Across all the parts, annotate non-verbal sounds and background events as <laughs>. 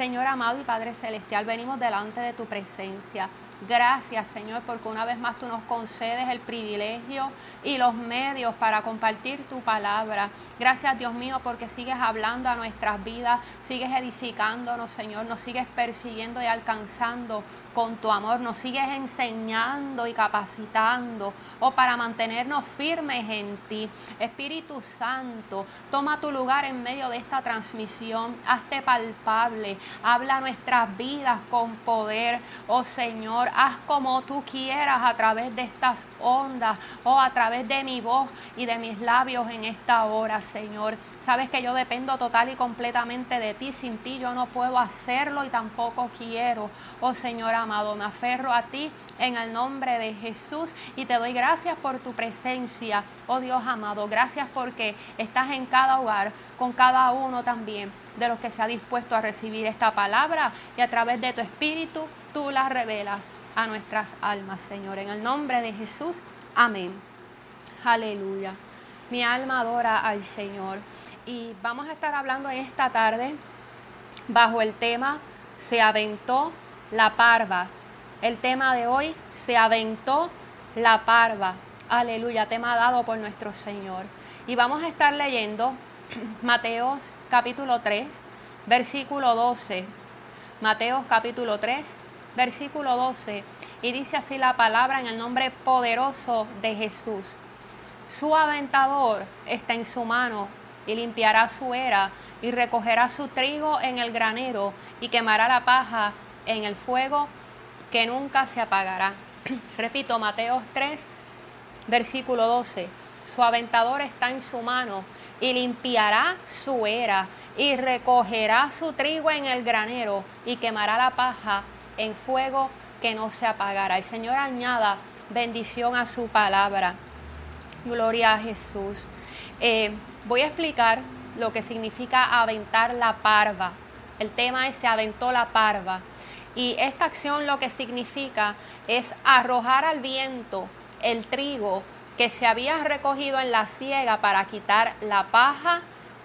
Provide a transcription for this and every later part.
Señor amado y Padre Celestial, venimos delante de tu presencia. Gracias, Señor, porque una vez más tú nos concedes el privilegio y los medios para compartir tu palabra. Gracias, Dios mío, porque sigues hablando a nuestras vidas, sigues edificándonos, Señor, nos sigues persiguiendo y alcanzando con tu amor, nos sigues enseñando y capacitando, o para mantenernos firmes en ti. Espíritu Santo, toma tu lugar en medio de esta transmisión, hazte palpable, habla nuestras vidas con poder, oh Señor, haz como tú quieras a través de estas ondas, o oh, a través de mi voz y de mis labios en esta hora, Señor. Sabes que yo dependo total y completamente de ti. Sin ti yo no puedo hacerlo y tampoco quiero. Oh Señor amado, me aferro a ti en el nombre de Jesús y te doy gracias por tu presencia. Oh Dios amado, gracias porque estás en cada hogar, con cada uno también de los que se ha dispuesto a recibir esta palabra y a través de tu espíritu tú la revelas a nuestras almas, Señor. En el nombre de Jesús, amén. Aleluya. Mi alma adora al Señor y vamos a estar hablando esta tarde bajo el tema Se aventó la parva. El tema de hoy, Se aventó la parva. Aleluya, tema dado por nuestro Señor. Y vamos a estar leyendo <clears throat> Mateo capítulo 3, versículo 12. Mateo capítulo 3, versículo 12. Y dice así la palabra en el nombre poderoso de Jesús. Su aventador está en su mano y limpiará su era y recogerá su trigo en el granero y quemará la paja en el fuego que nunca se apagará. <clears throat> Repito, Mateo 3, versículo 12. Su aventador está en su mano y limpiará su era y recogerá su trigo en el granero y quemará la paja en fuego que no se apagará. El Señor añada bendición a su palabra. Gloria a Jesús. Eh, voy a explicar lo que significa aventar la parva. El tema es se aventó la parva. Y esta acción lo que significa es arrojar al viento el trigo que se había recogido en la siega para quitar la paja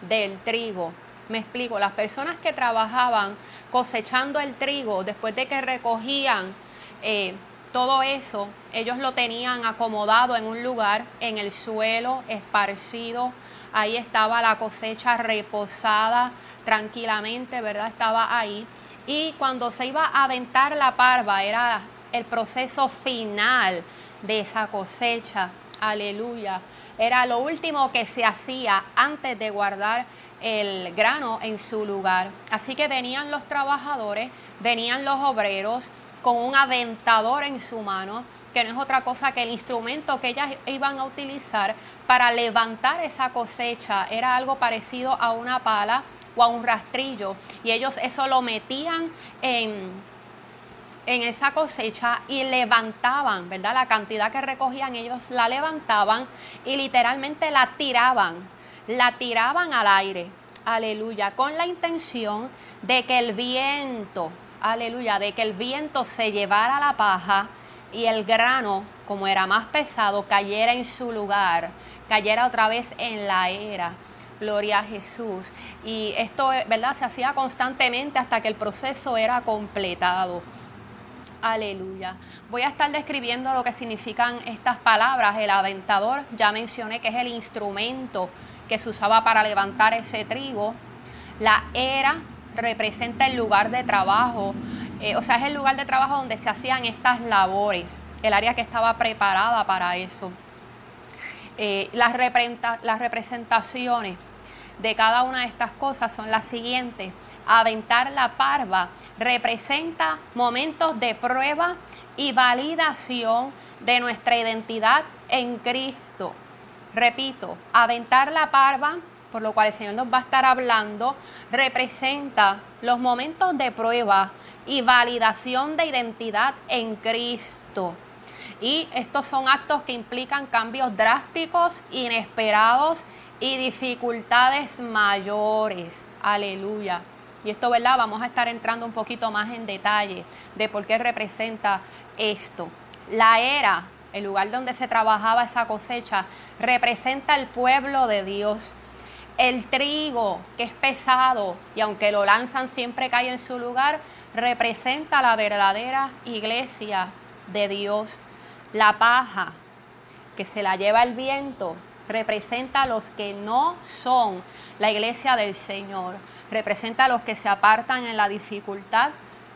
del trigo. Me explico, las personas que trabajaban cosechando el trigo después de que recogían eh, todo eso, ellos lo tenían acomodado en un lugar, en el suelo, esparcido. Ahí estaba la cosecha reposada tranquilamente, ¿verdad? Estaba ahí. Y cuando se iba a aventar la parva, era el proceso final de esa cosecha. Aleluya. Era lo último que se hacía antes de guardar el grano en su lugar. Así que venían los trabajadores, venían los obreros, con un aventador en su mano, que no es otra cosa que el instrumento que ellas iban a utilizar para levantar esa cosecha. Era algo parecido a una pala o a un rastrillo. Y ellos eso lo metían en, en esa cosecha y levantaban, ¿verdad? La cantidad que recogían ellos la levantaban y literalmente la tiraban, la tiraban al aire, aleluya, con la intención de que el viento, aleluya, de que el viento se llevara la paja y el grano, como era más pesado, cayera en su lugar, cayera otra vez en la era. Gloria a Jesús. Y esto, ¿verdad? Se hacía constantemente hasta que el proceso era completado. Aleluya. Voy a estar describiendo lo que significan estas palabras. El aventador, ya mencioné que es el instrumento que se usaba para levantar ese trigo. La era, representa el lugar de trabajo, eh, o sea, es el lugar de trabajo donde se hacían estas labores, el área que estaba preparada para eso. Eh, las, las representaciones de cada una de estas cosas son las siguientes. Aventar la parva representa momentos de prueba y validación de nuestra identidad en Cristo. Repito, aventar la parva por lo cual el Señor nos va a estar hablando, representa los momentos de prueba y validación de identidad en Cristo. Y estos son actos que implican cambios drásticos, inesperados y dificultades mayores. Aleluya. Y esto, ¿verdad? Vamos a estar entrando un poquito más en detalle de por qué representa esto. La era, el lugar donde se trabajaba esa cosecha, representa el pueblo de Dios El trigo, que es pesado y aunque lo lanzan siempre cae en su lugar, representa la verdadera iglesia de Dios. La paja, que se la lleva el viento, representa a los que no son la iglesia del Señor. Representa a los que se apartan en la dificultad,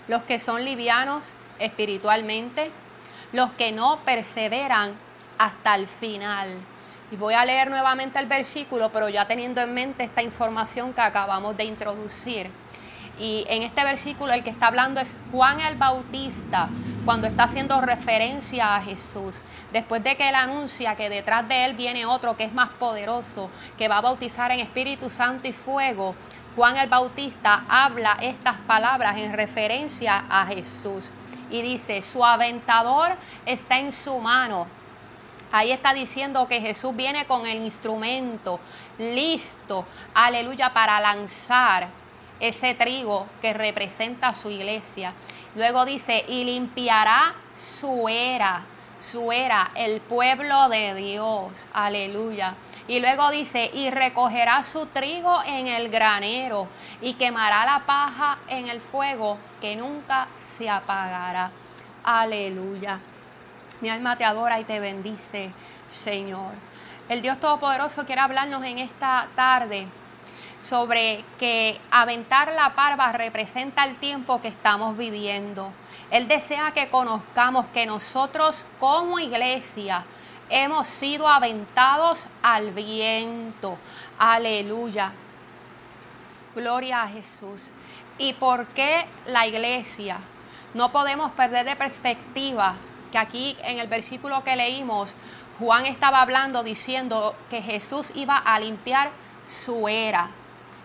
los que son livianos espiritualmente, los que no perseveran hasta el final. Y voy a leer nuevamente el versículo, pero ya teniendo en mente esta información que acabamos de introducir. Y en este versículo el que está hablando es Juan el Bautista, cuando está haciendo referencia a Jesús. Después de que él anuncia que detrás de él viene otro que es más poderoso, que va a bautizar en Espíritu Santo y fuego, Juan el Bautista habla estas palabras en referencia a Jesús. Y dice, su aventador está en su mano Ahí está diciendo que Jesús viene con el instrumento listo, aleluya, para lanzar ese trigo que representa su iglesia. Luego dice, y limpiará su era, su era, el pueblo de Dios, aleluya. Y luego dice, y recogerá su trigo en el granero y quemará la paja en el fuego que nunca se apagará. Aleluya. Mi alma te adora y te bendice, Señor. El Dios Todopoderoso quiere hablarnos en esta tarde sobre que aventar la parva representa el tiempo que estamos viviendo. Él desea que conozcamos que nosotros como iglesia hemos sido aventados al viento. Aleluya. Gloria a Jesús. ¿Y por qué la iglesia? No podemos perder de perspectiva que aquí en el versículo que leímos, Juan estaba hablando diciendo que Jesús iba a limpiar su era.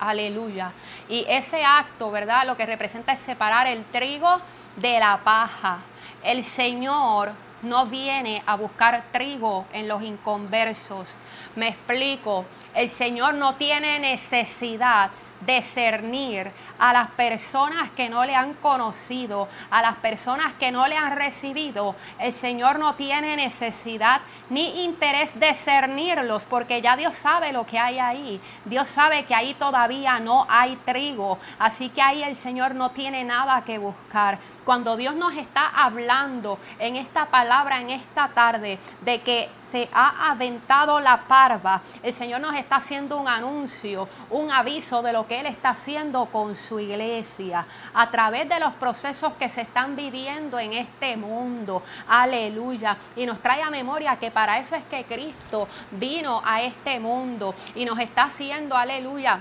Aleluya. Y ese acto, ¿verdad? Lo que representa es separar el trigo de la paja. El Señor no viene a buscar trigo en los inconversos. Me explico. El Señor no tiene necesidad de cernir a las personas que no le han conocido, a las personas que no le han recibido, el Señor no tiene necesidad ni interés de cernirlos, porque ya Dios sabe lo que hay ahí. Dios sabe que ahí todavía no hay trigo, así que ahí el Señor no tiene nada que buscar. Cuando Dios nos está hablando en esta palabra, en esta tarde, de que se ha aventado la parva, el Señor nos está haciendo un anuncio, un aviso de lo que Él está haciendo con su iglesia, a través de los procesos que se están viviendo en este mundo. Aleluya. Y nos trae a memoria que para eso es que Cristo vino a este mundo y nos está haciendo, aleluya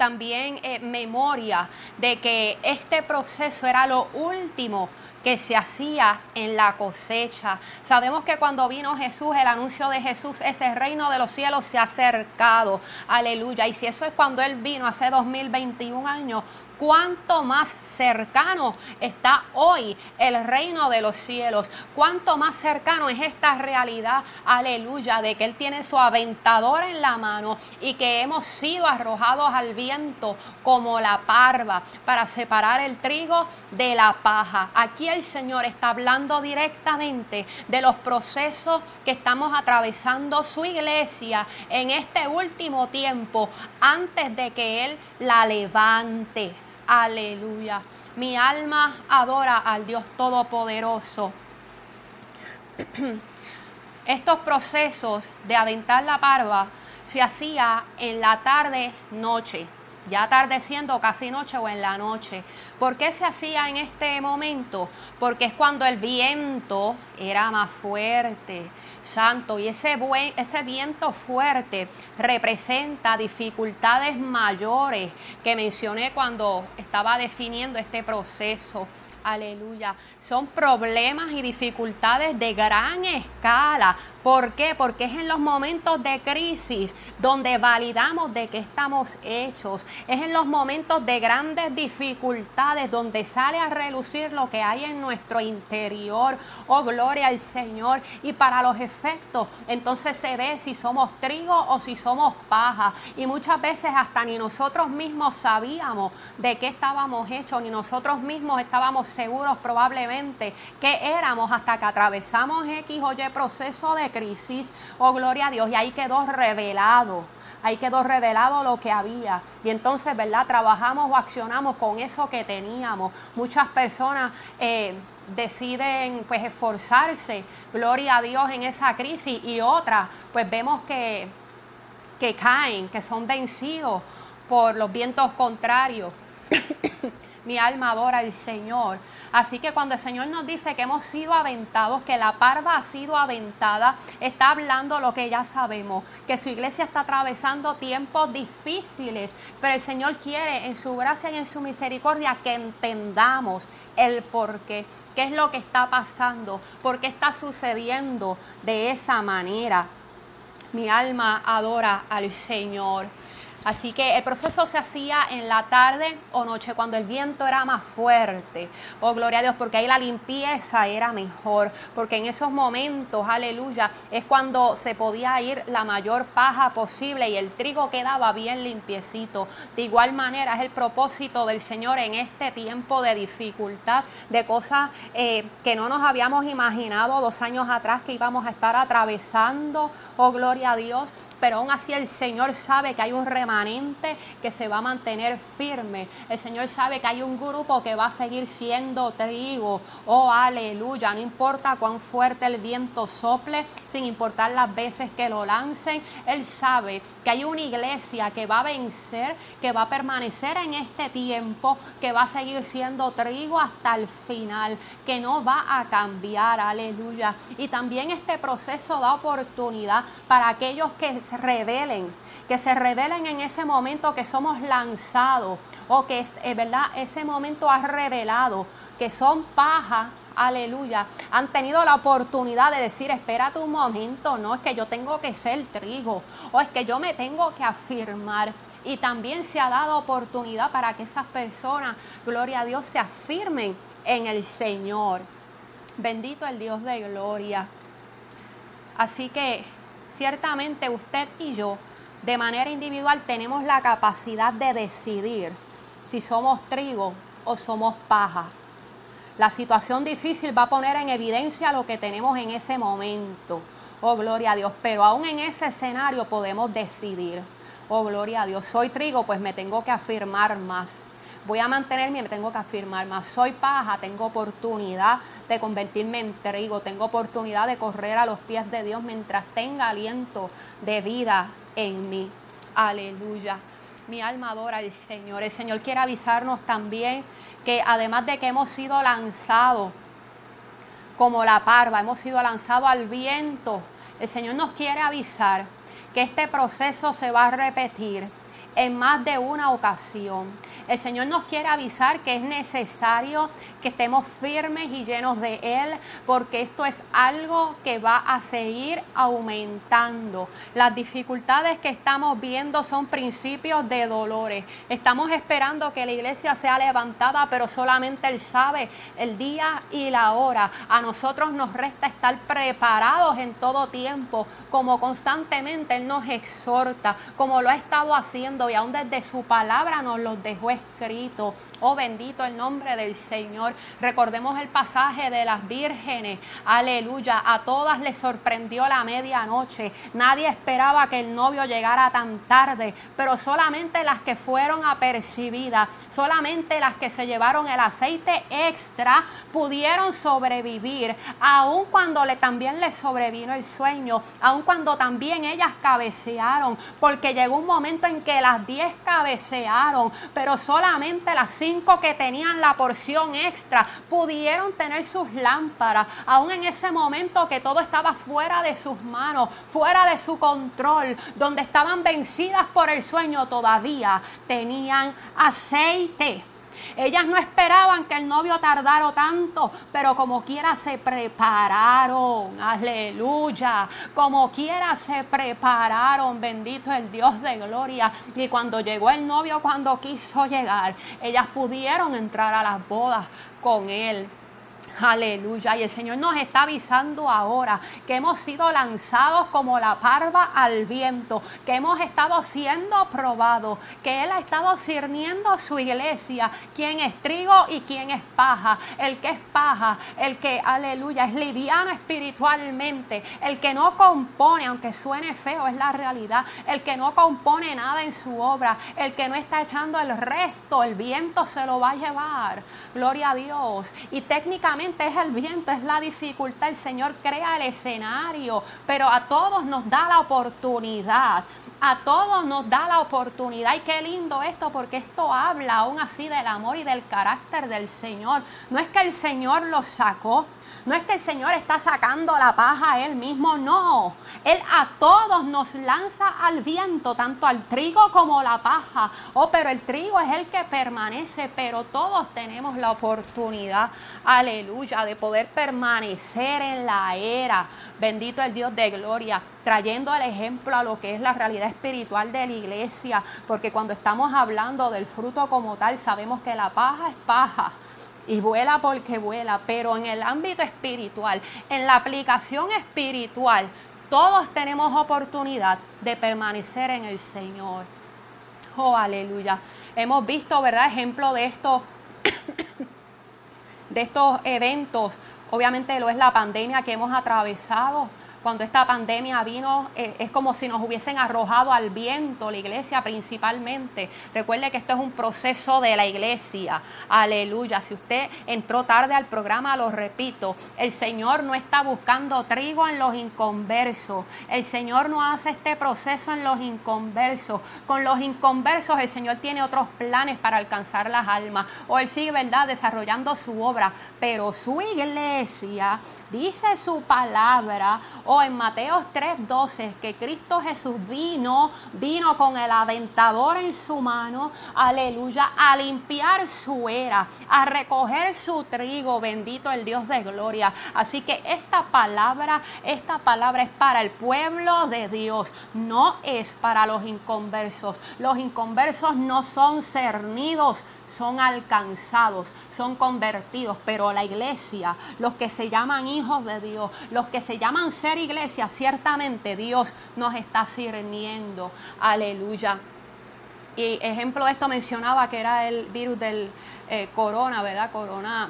también eh, memoria de que este proceso era lo último que se hacía en la cosecha. Sabemos que cuando vino Jesús, el anuncio de Jesús, ese reino de los cielos se ha acercado. Aleluya. Y si eso es cuando Él vino hace 2021 años, cuánto más cercano está hoy el reino de los cielos, cuánto más cercano es esta realidad, aleluya, de que Él tiene su aventador en la mano y que hemos sido arrojados al viento como la parva para separar el trigo de la paja. Aquí el Señor está hablando directamente de los procesos que estamos atravesando su iglesia en este último tiempo antes de que Él la levante. Aleluya. Mi alma adora al Dios Todopoderoso. <clears throat> Estos procesos de aventar la parva se hacía en la tarde noche, ya atardeciendo casi noche o en la noche. ¿Por qué se hacía en este momento? Porque es cuando el viento era más fuerte Santo, y ese, buen, ese viento fuerte representa dificultades mayores que mencioné cuando estaba definiendo este proceso. Aleluya. Son problemas y dificultades de gran escala ¿Por qué? Porque es en los momentos de crisis donde validamos de qué estamos hechos. Es en los momentos de grandes dificultades donde sale a relucir lo que hay en nuestro interior. Oh, gloria al Señor. Y para los efectos, entonces se ve si somos trigo o si somos paja. Y muchas veces hasta ni nosotros mismos sabíamos de qué estábamos hechos, ni nosotros mismos estábamos seguros probablemente que éramos hasta que atravesamos X o Y proceso de crisis, oh gloria a Dios, y ahí quedó revelado. ahí quedó revelado lo que había. Y entonces, ¿verdad? Trabajamos o accionamos con eso que teníamos. Muchas personas eh, deciden pues esforzarse, gloria a Dios en esa crisis, y otras pues vemos que, que caen, que son vencidos por los vientos contrarios. <coughs> Mi alma adora al Señor. Así que cuando el Señor nos dice que hemos sido aventados, que la parva ha sido aventada, está hablando lo que ya sabemos, que su iglesia está atravesando tiempos difíciles, pero el Señor quiere en su gracia y en su misericordia que entendamos el porqué, qué es lo que está pasando, por qué está sucediendo de esa manera. Mi alma adora al Señor. Así que el proceso se hacía en la tarde o noche cuando el viento era más fuerte. Oh, gloria a Dios, porque ahí la limpieza era mejor. Porque en esos momentos, aleluya, es cuando se podía ir la mayor paja posible y el trigo quedaba bien limpiecito. De igual manera es el propósito del Señor en este tiempo de dificultad, de cosas eh, que no nos habíamos imaginado dos años atrás que íbamos a estar atravesando. Oh, gloria a Dios pero aún así el Señor sabe que hay un remanente que se va a mantener firme. El Señor sabe que hay un grupo que va a seguir siendo trigo. Oh, aleluya. No importa cuán fuerte el viento sople, sin importar las veces que lo lancen, Él sabe que hay una iglesia que va a vencer, que va a permanecer en este tiempo, que va a seguir siendo trigo hasta el final, que no va a cambiar. Aleluya. Y también este proceso da oportunidad para aquellos que revelen, que se revelen en ese momento que somos lanzados o que es eh, verdad, ese momento ha revelado que son paja, aleluya, han tenido la oportunidad de decir, espérate un momento, no es que yo tengo que ser trigo o es que yo me tengo que afirmar. Y también se ha dado oportunidad para que esas personas, gloria a Dios, se afirmen en el Señor. Bendito el Dios de gloria. Así que ciertamente usted y yo, de manera individual, tenemos la capacidad de decidir si somos trigo o somos paja. La situación difícil va a poner en evidencia lo que tenemos en ese momento. Oh, gloria a Dios. Pero aún en ese escenario podemos decidir. Oh, gloria a Dios. Soy trigo, pues me tengo que afirmar más voy a mantenerme me tengo que afirmar más. Soy paja, tengo oportunidad de convertirme en trigo, tengo oportunidad de correr a los pies de Dios mientras tenga aliento de vida en mí. Aleluya. Mi alma adora al Señor. El Señor quiere avisarnos también que además de que hemos sido lanzados como la parva, hemos sido lanzados al viento, el Señor nos quiere avisar que este proceso se va a repetir en más de una ocasión. El Señor nos quiere avisar que es necesario que estemos firmes y llenos de Él, porque esto es algo que va a seguir aumentando. Las dificultades que estamos viendo son principios de dolores. Estamos esperando que la iglesia sea levantada, pero solamente Él sabe el día y la hora. A nosotros nos resta estar preparados en todo tiempo, como constantemente Él nos exhorta, como lo ha estado haciendo y aún desde su palabra nos lo dejó escrito. Oh bendito el nombre del Señor. Recordemos el pasaje de las vírgenes. Aleluya. A todas les sorprendió la medianoche. Nadie esperaba que el novio llegara tan tarde, pero solamente las que fueron apercibidas, solamente las que se llevaron el aceite extra pudieron sobrevivir, aun cuando le, también les sobrevino el sueño, aun cuando también ellas cabecearon, porque llegó un momento en que las diez cabecearon, pero solamente las cinco que tenían la porción extra pudieron tener sus lámparas, aún en ese momento que todo estaba fuera de sus manos, fuera de su control, donde estaban vencidas por el sueño, todavía tenían aceite. Ellas no esperaban que el novio tardara tanto, pero como quiera se prepararon, aleluya, como quiera se prepararon, bendito el Dios de gloria. Y cuando llegó el novio, cuando quiso llegar, ellas pudieron entrar a las bodas con él. Aleluya. Y el Señor nos está avisando ahora que hemos sido lanzados como la parva al viento, que hemos estado siendo probados, que Él ha estado sirviendo su iglesia, quien es trigo y quien es paja. El que es paja, el que, aleluya, es liviano espiritualmente, el que no compone, aunque suene feo, es la realidad, el que no compone nada en su obra, el que no está echando el resto, el viento se lo va a llevar. Gloria a Dios. Y técnicamente es el viento, es la dificultad. El Señor crea el escenario, pero a todos nos da la oportunidad. A todos nos da la oportunidad. Y qué lindo esto, porque esto habla aún así del amor y del carácter del Señor. No es que el Señor lo sacó, no es que el Señor está sacando la paja a Él mismo, no. Él a todos nos lanza al viento, tanto al trigo como la paja. Oh, pero el trigo es el que permanece, pero todos tenemos la oportunidad, aleluya, de poder permanecer en la era. Bendito el Dios de gloria, trayendo el ejemplo a lo que es la realidad espiritual de la iglesia, porque cuando estamos hablando del fruto como tal, sabemos que la paja es paja y vuela porque vuela, pero en el ámbito espiritual, en la aplicación espiritual, todos tenemos oportunidad de permanecer en el Señor. Oh, aleluya. Hemos visto, ¿verdad? Ejemplo de estos, <coughs> de estos eventos. Obviamente lo es la pandemia que hemos atravesado cuando esta pandemia vino, eh, es como si nos hubiesen arrojado al viento, la iglesia principalmente. Recuerde que esto es un proceso de la iglesia. Aleluya. Si usted entró tarde al programa, lo repito, el Señor no está buscando trigo en los inconversos. El Señor no hace este proceso en los inconversos. Con los inconversos el Señor tiene otros planes para alcanzar las almas. O Él sigue, ¿verdad?, desarrollando su obra. Pero su iglesia dice su palabra o en Mateo 3:12, que Cristo Jesús vino, vino con el aventador en su mano, aleluya, a limpiar su era, a recoger su trigo, bendito el Dios de gloria. Así que esta palabra, esta palabra es para el pueblo de Dios, no es para los inconversos. Los inconversos no son cernidos, son alcanzados, son convertidos, pero la iglesia, los que se llaman hijos de Dios, los que se llaman ser iglesia, ciertamente Dios nos está sirviendo. Aleluya. Y ejemplo esto mencionaba que era el virus del eh, corona, ¿verdad? Corona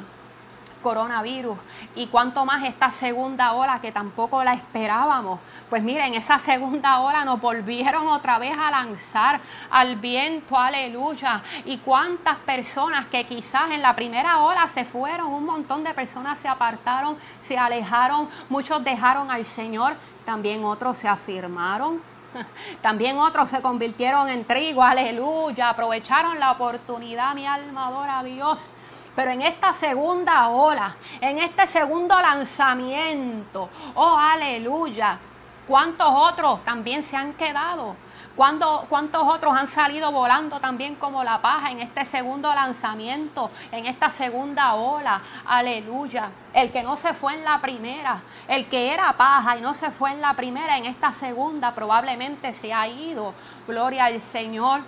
coronavirus y cuánto más esta segunda ola que tampoco la esperábamos. Pues miren, esa segunda ola nos volvieron otra vez a lanzar al viento, aleluya. Y cuántas personas que quizás en la primera ola se fueron, un montón de personas se apartaron, se alejaron, muchos dejaron al Señor, también otros se afirmaron, <laughs> también otros se convirtieron en trigo, aleluya, aprovecharon la oportunidad, mi alma adora a Dios. Pero en esta segunda ola, en este segundo lanzamiento, oh aleluya, ¿cuántos otros también se han quedado? ¿Cuántos otros han salido volando también como la paja en este segundo lanzamiento, en esta segunda ola? Aleluya. El que no se fue en la primera, el que era paja y no se fue en la primera, en esta segunda probablemente se ha ido. Gloria al Señor.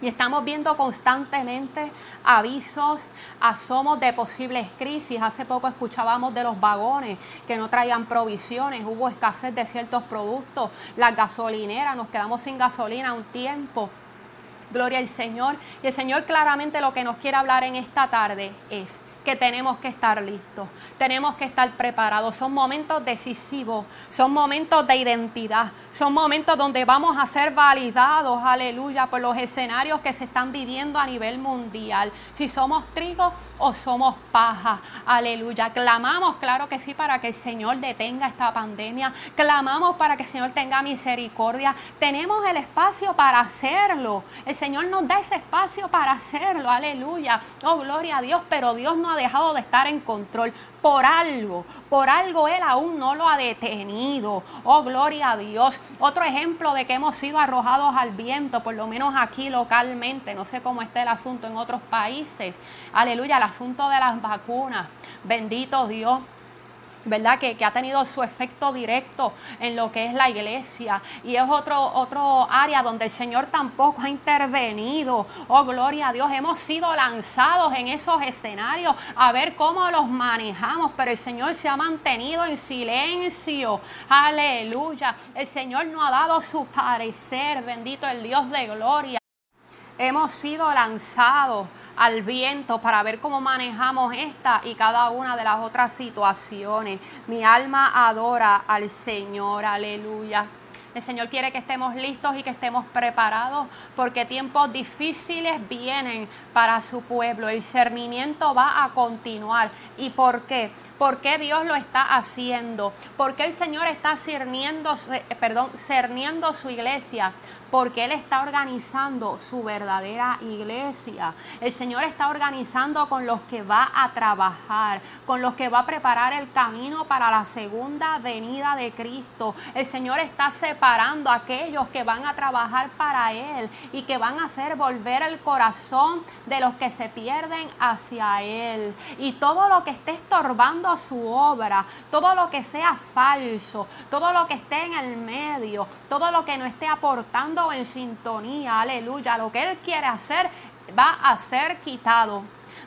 Y estamos viendo constantemente avisos, asomos de posibles crisis. Hace poco escuchábamos de los vagones que no traían provisiones, hubo escasez de ciertos productos, las gasolineras, nos quedamos sin gasolina un tiempo. Gloria al Señor. Y el Señor claramente lo que nos quiere hablar en esta tarde es que tenemos que estar listos, tenemos que estar preparados. Son momentos decisivos, son momentos de identidad, son momentos donde vamos a ser validados, aleluya, por los escenarios que se están viviendo a nivel mundial. Si somos trigo o somos paja, aleluya. Clamamos, claro que sí, para que el Señor detenga esta pandemia. Clamamos para que el Señor tenga misericordia. Tenemos el espacio para hacerlo. El Señor nos da ese espacio para hacerlo, aleluya. Oh, gloria a Dios, pero Dios no ha dejado de estar en control por algo, por algo Él aún no lo ha detenido. Oh, gloria a Dios. Otro ejemplo de que hemos sido arrojados al viento, por lo menos aquí localmente, no sé cómo está el asunto en otros países. Aleluya, el asunto de las vacunas. Bendito Dios. ¿Verdad? Que, que, ha tenido su efecto directo en lo que es la iglesia. Y es otro, otro área donde el Señor tampoco ha intervenido. Oh, gloria a Dios. Hemos sido lanzados en esos escenarios a ver cómo los manejamos, pero el Señor se ha mantenido en silencio. Aleluya. El Señor no ha dado su parecer. Bendito el Dios de gloria. Hemos sido lanzados al viento para ver cómo manejamos esta y cada una de las otras situaciones. Mi alma adora al Señor, aleluya. El Señor quiere que estemos listos y que estemos preparados porque tiempos difíciles vienen para su pueblo. El cernimiento va a continuar. ¿Y por qué? ¿Por qué Dios lo está haciendo? ¿Por qué el Señor está cerniendo, perdón, cerniendo su iglesia? Porque Él está organizando su verdadera iglesia. El Señor está organizando con los que va a trabajar, con los que va a preparar el camino para la segunda venida de Cristo. El Señor está separando a aquellos que van a trabajar para Él y que van a hacer volver el corazón de los que se pierden hacia Él. Y todo lo que esté estorbando su obra, todo lo que sea falso, todo lo que esté en el medio, todo lo que no esté aportando en sintonía, aleluya. Lo que Él quiere hacer va a ser quitado.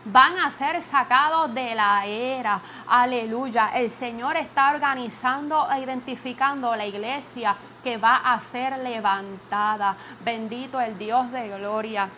Van a ser sacados de la era. Aleluya. El Señor está organizando e identificando la iglesia que va a ser levantada. Bendito el Dios de gloria.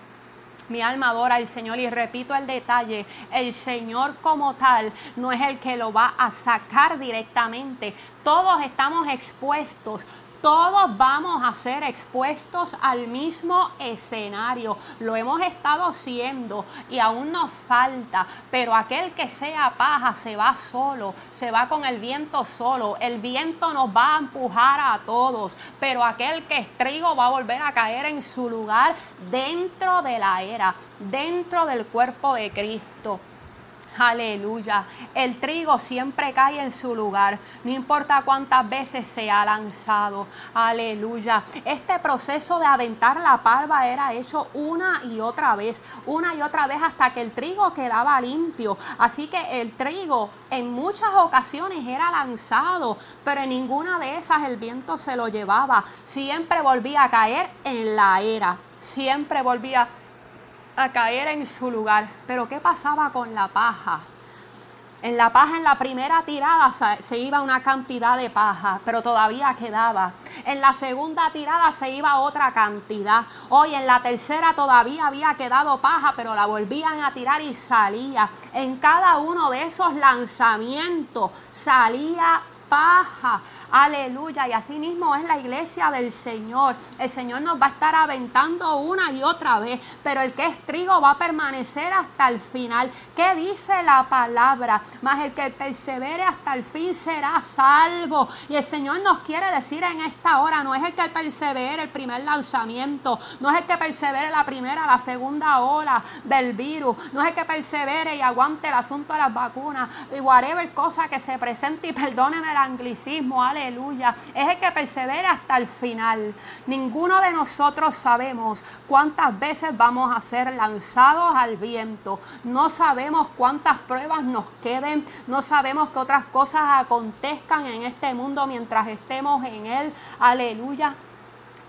Mi alma adora al Señor y repito el detalle, el Señor como tal no es el que lo va a sacar directamente. Todos estamos expuestos, todos vamos a ser expuestos al mismo escenario. Lo hemos estado haciendo y aún nos falta, pero aquel que sea paja se va solo, se va con el viento solo. El viento nos va a empujar a todos, pero aquel que es trigo va a volver a caer en su lugar dentro de la era, dentro del cuerpo de Cristo. Aleluya. El trigo siempre cae en su lugar, no importa cuántas veces se ha lanzado. Aleluya. Este proceso de aventar la parva era hecho una y otra vez, una y otra vez hasta que el trigo quedaba limpio. Así que el trigo en muchas ocasiones era lanzado, pero en ninguna de esas el viento se lo llevaba. Siempre volvía a caer en la era. Siempre volvía a caer en su lugar. Pero ¿qué pasaba con la paja? En la paja, en la primera tirada se, iba una cantidad de paja, pero todavía quedaba. En la segunda tirada se iba otra cantidad. Hoy en la tercera todavía había quedado paja, pero la volvían a tirar y salía. En cada uno de esos lanzamientos salía paja. Aleluya. Y así mismo es la iglesia del Señor. El Señor nos va a estar aventando una y otra vez. Pero el que es trigo va a permanecer hasta el final. ¿Qué dice la palabra? Más el que persevere hasta el fin será salvo. Y el Señor nos quiere decir en esta hora, no es el que persevere el primer lanzamiento, no es el que persevere la primera, la segunda ola del virus, no es el que persevere y aguante el asunto de las vacunas y whatever cosa que se presente y perdónenme el anglicismo, aleluya aleluya, es el que persevera hasta el final. Ninguno de nosotros sabemos cuántas veces vamos a ser lanzados al viento. No sabemos cuántas pruebas nos queden. No sabemos qué otras cosas acontezcan en este mundo mientras estemos en él. Aleluya.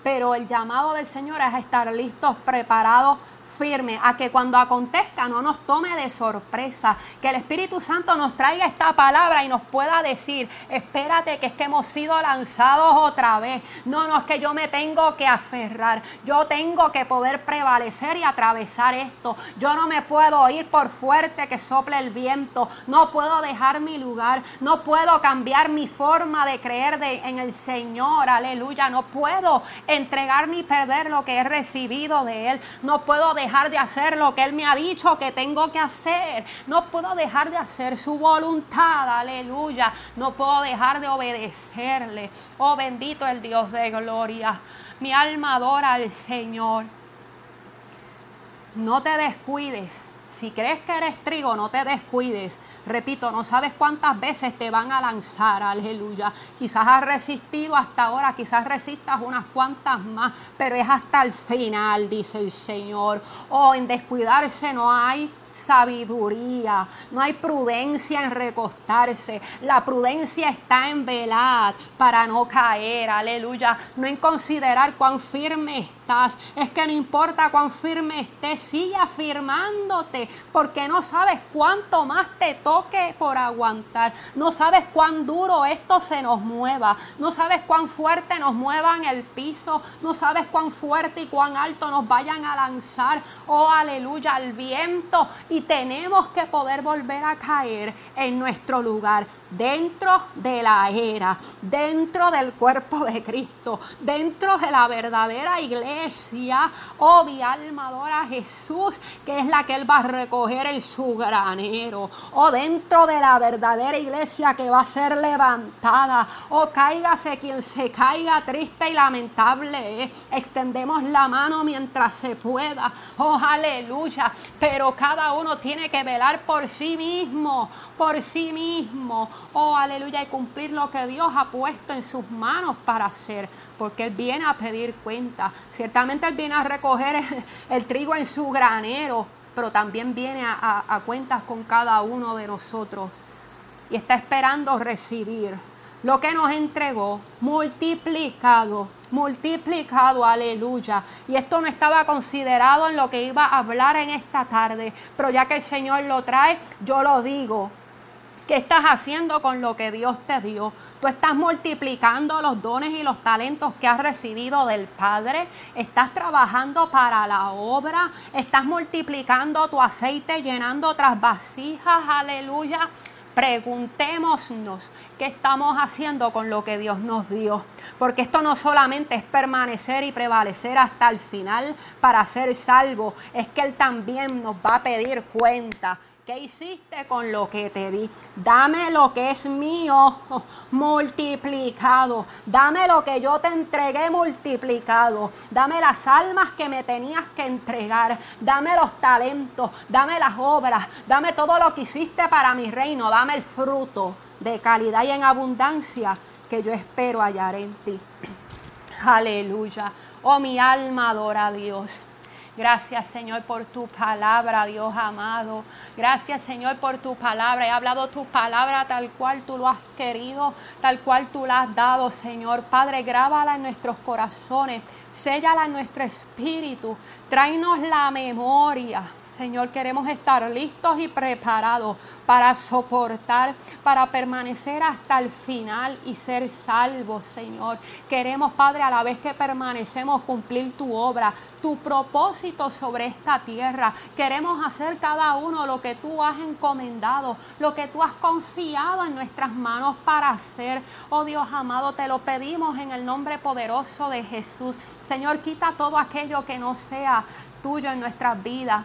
Pero el llamado del Señor es estar listos, preparados firme a que cuando acontezca no nos tome de sorpresa, que el Espíritu Santo nos traiga esta palabra y nos pueda decir, espérate que es que hemos sido lanzados otra vez. No, no es que yo me tengo que aferrar, yo tengo que poder prevalecer y atravesar esto. Yo no me puedo ir por fuerte que sople el viento, no puedo dejar mi lugar, no puedo cambiar mi forma de creer en el Señor, aleluya, no puedo entregar ni perder lo que he recibido de Él, no puedo dejar de hacer lo que Él me ha dicho que tengo que hacer. No puedo dejar de hacer su voluntad. Aleluya. No puedo dejar de obedecerle. Oh bendito el Dios de gloria. Mi alma adora al Señor. No te descuides. Si crees que eres trigo, no te descuides. Repito, no sabes cuántas veces te van a lanzar, aleluya. Quizás has resistido hasta ahora, quizás resistas unas cuantas más, pero es hasta el final, dice el Señor. Oh, en descuidarse no hay sabiduría, no hay prudencia en recostarse. La prudencia está en velar para no caer, aleluya. No en considerar cuán firme estás. Es que no importa cuán firme estés, sigue afirmándote, porque no sabes cuánto más te toque por aguantar. No sabes cuán duro esto se nos mueva. No sabes cuán fuerte nos muevan el piso. No sabes cuán fuerte y cuán alto nos vayan a lanzar. Oh, aleluya, al viento. Y tenemos que poder volver a caer en nuestro lugar dentro de la era, dentro del cuerpo de Cristo, dentro de la verdadera iglesia. Oh, mi alma adora a Jesús, que es la que Él va a recoger en su granero. Oh, dentro de la verdadera iglesia que va a ser levantada. Oh, cáigase quien se caiga triste y lamentable. Extendemos la mano mientras se pueda. Oh, aleluya. Pero cada uno tiene que velar por sí mismo, por sí mismo oh aleluya, y cumplir lo que Dios ha puesto en sus manos para hacer, porque Él viene a pedir cuenta. Ciertamente Él viene a recoger el, trigo en su granero, pero también viene a, a cuentas con cada uno de nosotros y está esperando recibir lo que nos entregó multiplicado, multiplicado, aleluya. Y esto no estaba considerado en lo que iba a hablar en esta tarde, pero ya que el Señor lo trae, yo lo digo. ¿Qué estás haciendo con lo que Dios te dio? Tú estás multiplicando los dones y los talentos que has recibido del Padre. Estás trabajando para la obra. Estás multiplicando tu aceite, llenando otras vasijas. Aleluya. Preguntémonos qué estamos haciendo con lo que Dios nos dio. Porque esto no solamente es permanecer y prevalecer hasta el final para ser salvo. Es que Él también nos va a pedir cuenta ¿Qué hiciste con lo que te di? Dame lo que es mío <laughs> multiplicado. Dame lo que yo te entregué multiplicado. Dame las almas que me tenías que entregar. Dame los talentos. Dame las obras. Dame todo lo que hiciste para mi reino. Dame el fruto de calidad y en abundancia que yo espero hallar en ti. <clears throat> Aleluya. Oh, mi alma adora a Dios. Gracias Señor por tu palabra, Dios amado. Gracias Señor por tu palabra. He hablado tu palabra tal cual tú lo has querido, tal cual tú la has dado, Señor. Padre, grábala en nuestros corazones, séllala en nuestro espíritu. Tráenos la memoria Señor, queremos estar listos y preparados para soportar, para permanecer hasta el final y ser salvos, Señor. Queremos, Padre, a la vez que permanecemos, cumplir tu obra, tu propósito sobre esta tierra. Queremos hacer cada uno lo que tú has encomendado, lo que tú has confiado en nuestras manos para hacer. Oh Dios amado, te lo pedimos en el nombre poderoso de Jesús. Señor, quita todo aquello que no sea tuyo en nuestras vidas.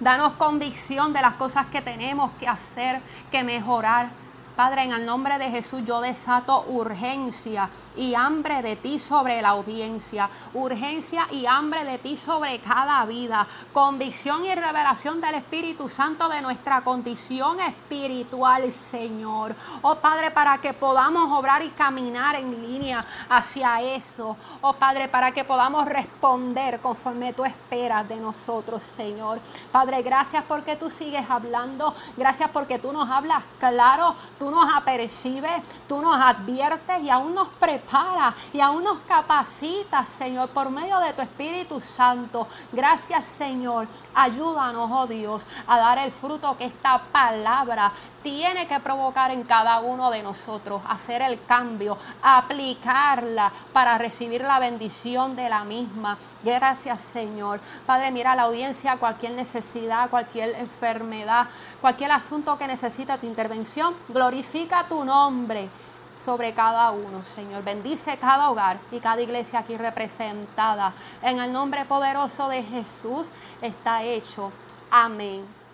Danos convicción de las cosas que tenemos que hacer, que mejorar. Padre, en el nombre de Jesús yo desato urgencia y hambre de ti sobre la audiencia, urgencia y hambre de ti sobre cada vida, convicción y revelación del Espíritu Santo de nuestra condición espiritual, Señor. Oh Padre, para que podamos obrar y caminar en línea hacia eso. Oh Padre, para que podamos responder conforme tú esperas de nosotros, Señor. Padre, gracias porque tú sigues hablando, gracias porque tú nos hablas claro, tú nos apercibes, tú nos adviertes y aún nos preparas y aún nos capacitas, Señor, por medio de tu Espíritu Santo. Gracias, Señor. Ayúdanos, oh Dios, a dar el fruto que esta palabra tiene que provocar en cada uno de nosotros, hacer el cambio, aplicarla para recibir la bendición de la misma. Gracias Señor. Padre, mira la audiencia, cualquier necesidad, cualquier enfermedad, cualquier asunto que necesite tu intervención, glorifica tu nombre sobre cada uno, Señor. Bendice cada hogar y cada iglesia aquí representada. En el nombre poderoso de Jesús está hecho. Amén